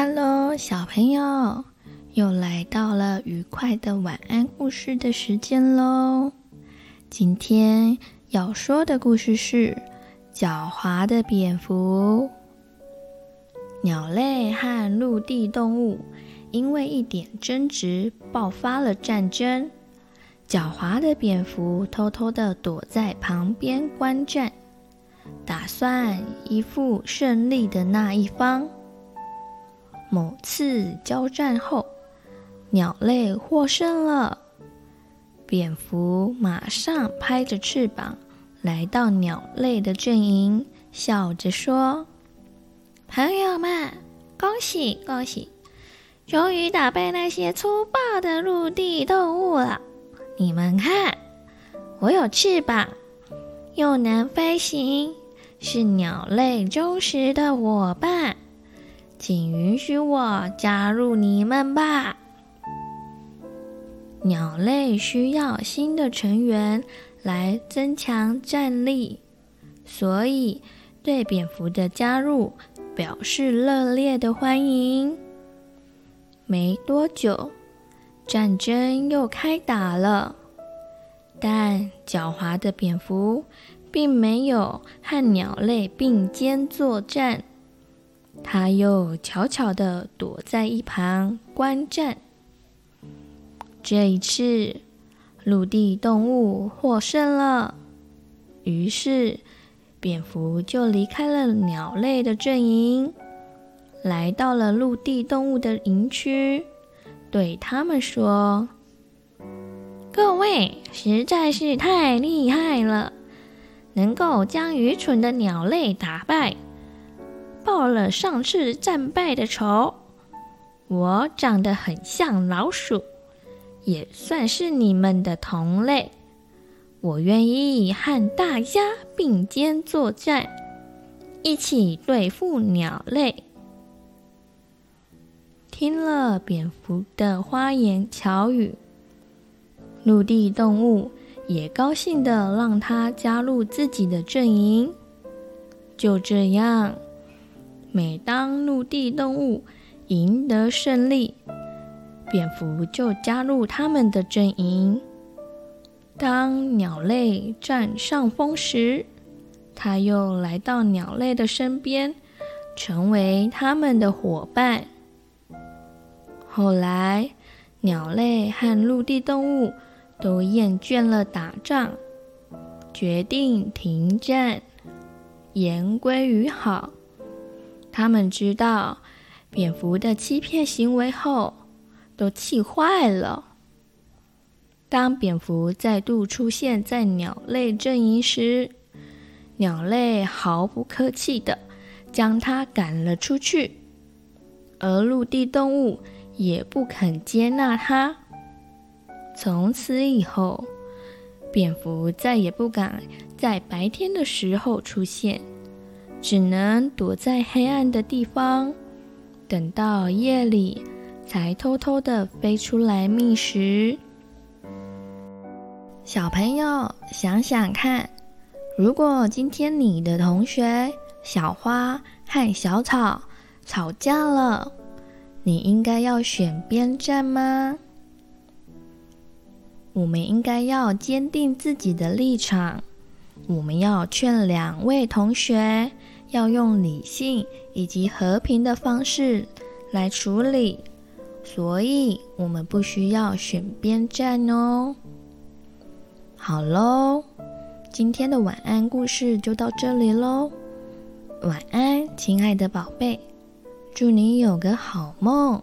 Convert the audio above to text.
Hello，小朋友，又来到了愉快的晚安故事的时间喽。今天要说的故事是《狡猾的蝙蝠》。鸟类和陆地动物因为一点争执爆发了战争。狡猾的蝙蝠偷偷的躲在旁边观战，打算依附胜利的那一方。某次交战后，鸟类获胜了。蝙蝠马上拍着翅膀来到鸟类的阵营，笑着说：“朋友们，恭喜恭喜，终于打败那些粗暴的陆地动物了！你们看，我有翅膀，又能飞行，是鸟类忠实的伙伴。”请允许我加入你们吧。鸟类需要新的成员来增强战力，所以对蝙蝠的加入表示热烈的欢迎。没多久，战争又开打了，但狡猾的蝙蝠并没有和鸟类并肩作战。他又悄悄地躲在一旁观战。这一次，陆地动物获胜了，于是蝙蝠就离开了鸟类的阵营，来到了陆地动物的营区，对他们说：“各位实在是太厉害了，能够将愚蠢的鸟类打败。”报了上次战败的仇，我长得很像老鼠，也算是你们的同类。我愿意和大家并肩作战，一起对付鸟类。听了蝙蝠的花言巧语，陆地动物也高兴的让他加入自己的阵营。就这样。每当陆地动物赢得胜利，蝙蝠就加入他们的阵营；当鸟类占上风时，它又来到鸟类的身边，成为他们的伙伴。后来，鸟类和陆地动物都厌倦了打仗，决定停战，言归于好。他们知道蝙蝠的欺骗行为后，都气坏了。当蝙蝠再度出现在鸟类阵营时，鸟类毫不客气地将它赶了出去，而陆地动物也不肯接纳它。从此以后，蝙蝠再也不敢在白天的时候出现。只能躲在黑暗的地方，等到夜里才偷偷地飞出来觅食。小朋友想想看，如果今天你的同学小花和小草吵架了，你应该要选边站吗？我们应该要坚定自己的立场。我们要劝两位同学要用理性以及和平的方式来处理，所以我们不需要选边站哦。好喽，今天的晚安故事就到这里喽。晚安，亲爱的宝贝，祝你有个好梦。